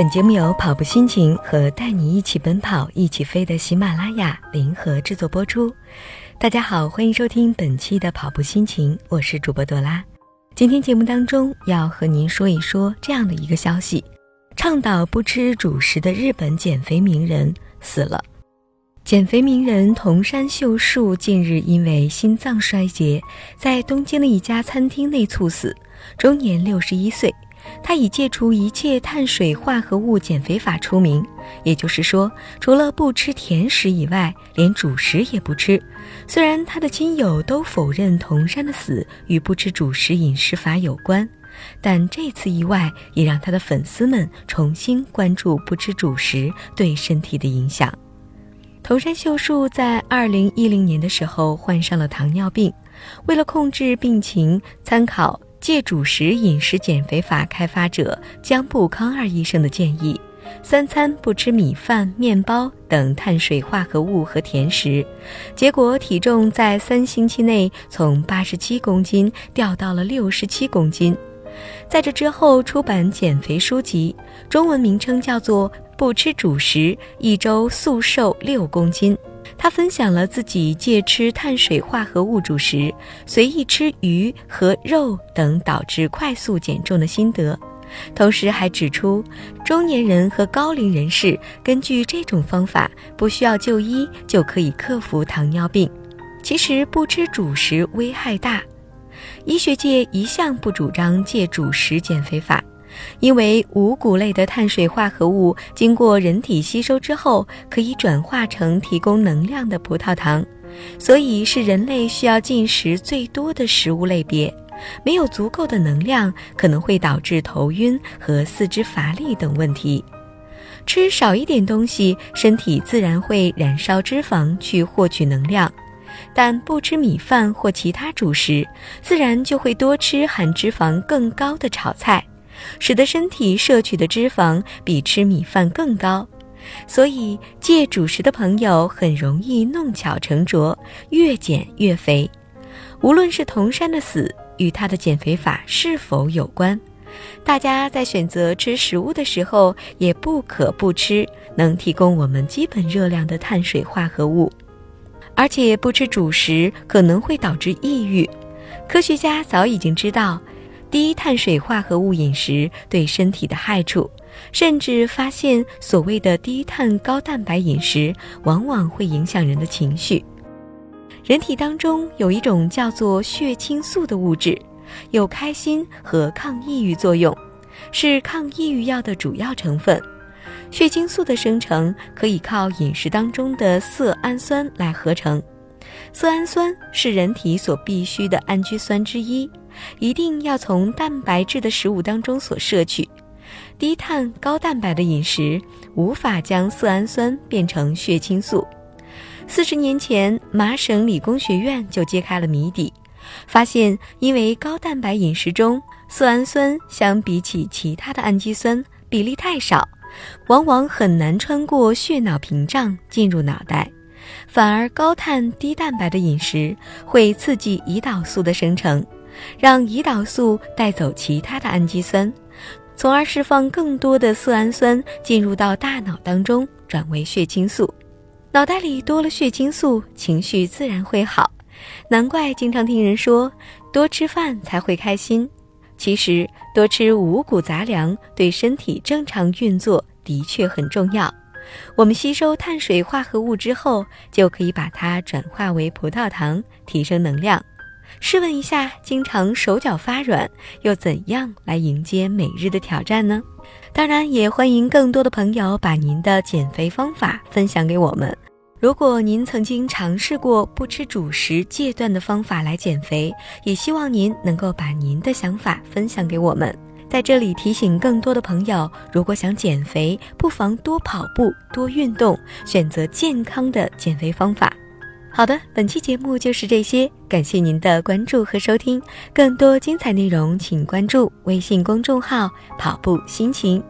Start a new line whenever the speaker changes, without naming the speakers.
本节目由跑步心情和带你一起奔跑、一起飞的喜马拉雅联合制作播出。大家好，欢迎收听本期的跑步心情，我是主播朵拉。今天节目当中要和您说一说这样的一个消息：倡导不吃主食的日本减肥名人死了。减肥名人桐山秀树近日因为心脏衰竭，在东京的一家餐厅内猝死，终年六十一岁。他以戒除一切碳水化合物减肥法出名，也就是说，除了不吃甜食以外，连主食也不吃。虽然他的亲友都否认桐山的死与不吃主食饮食法有关，但这次意外也让他的粉丝们重新关注不吃主食对身体的影响。桐山秀树在二零一零年的时候患上了糖尿病，为了控制病情，参考。借主食饮食减肥法开发者江步康二医生的建议：三餐不吃米饭、面包等碳水化合物和甜食，结果体重在三星期内从八十七公斤掉到了六十七公斤。在这之后，出版减肥书籍，中文名称叫做《不吃主食，一周速瘦六公斤》。他分享了自己戒吃碳水化合物主食，随意吃鱼和肉等导致快速减重的心得，同时还指出，中年人和高龄人士根据这种方法不需要就医就可以克服糖尿病。其实不吃主食危害大，医学界一向不主张戒主食减肥法。因为五谷类的碳水化合物经过人体吸收之后，可以转化成提供能量的葡萄糖，所以是人类需要进食最多的食物类别。没有足够的能量，可能会导致头晕和四肢乏力等问题。吃少一点东西，身体自然会燃烧脂肪去获取能量，但不吃米饭或其他主食，自然就会多吃含脂肪更高的炒菜。使得身体摄取的脂肪比吃米饭更高，所以戒主食的朋友很容易弄巧成拙，越减越肥。无论是童山的死与他的减肥法是否有关，大家在选择吃食物的时候也不可不吃能提供我们基本热量的碳水化合物，而且不吃主食可能会导致抑郁。科学家早已经知道。低碳水化合物饮食对身体的害处，甚至发现所谓的低碳高蛋白饮食往往会影响人的情绪。人体当中有一种叫做血清素的物质，有开心和抗抑郁作用，是抗抑郁药的主要成分。血清素的生成可以靠饮食当中的色氨酸来合成，色氨酸是人体所必需的氨基酸之一。一定要从蛋白质的食物当中所摄取，低碳高蛋白的饮食无法将色氨酸变成血清素。四十年前，麻省理工学院就揭开了谜底，发现因为高蛋白饮食中色氨酸相比起其他的氨基酸比例太少，往往很难穿过血脑屏障进入脑袋，反而高碳低蛋白的饮食会刺激胰岛素的生成。让胰岛素带走其他的氨基酸，从而释放更多的色氨酸进入到大脑当中，转为血清素。脑袋里多了血清素，情绪自然会好。难怪经常听人说多吃饭才会开心。其实多吃五谷杂粮对身体正常运作的确很重要。我们吸收碳水化合物之后，就可以把它转化为葡萄糖，提升能量。试问一下，经常手脚发软，又怎样来迎接每日的挑战呢？当然，也欢迎更多的朋友把您的减肥方法分享给我们。如果您曾经尝试过不吃主食戒断的方法来减肥，也希望您能够把您的想法分享给我们。在这里提醒更多的朋友，如果想减肥，不妨多跑步、多运动，选择健康的减肥方法。好的，本期节目就是这些，感谢您的关注和收听。更多精彩内容，请关注微信公众号“跑步心情”。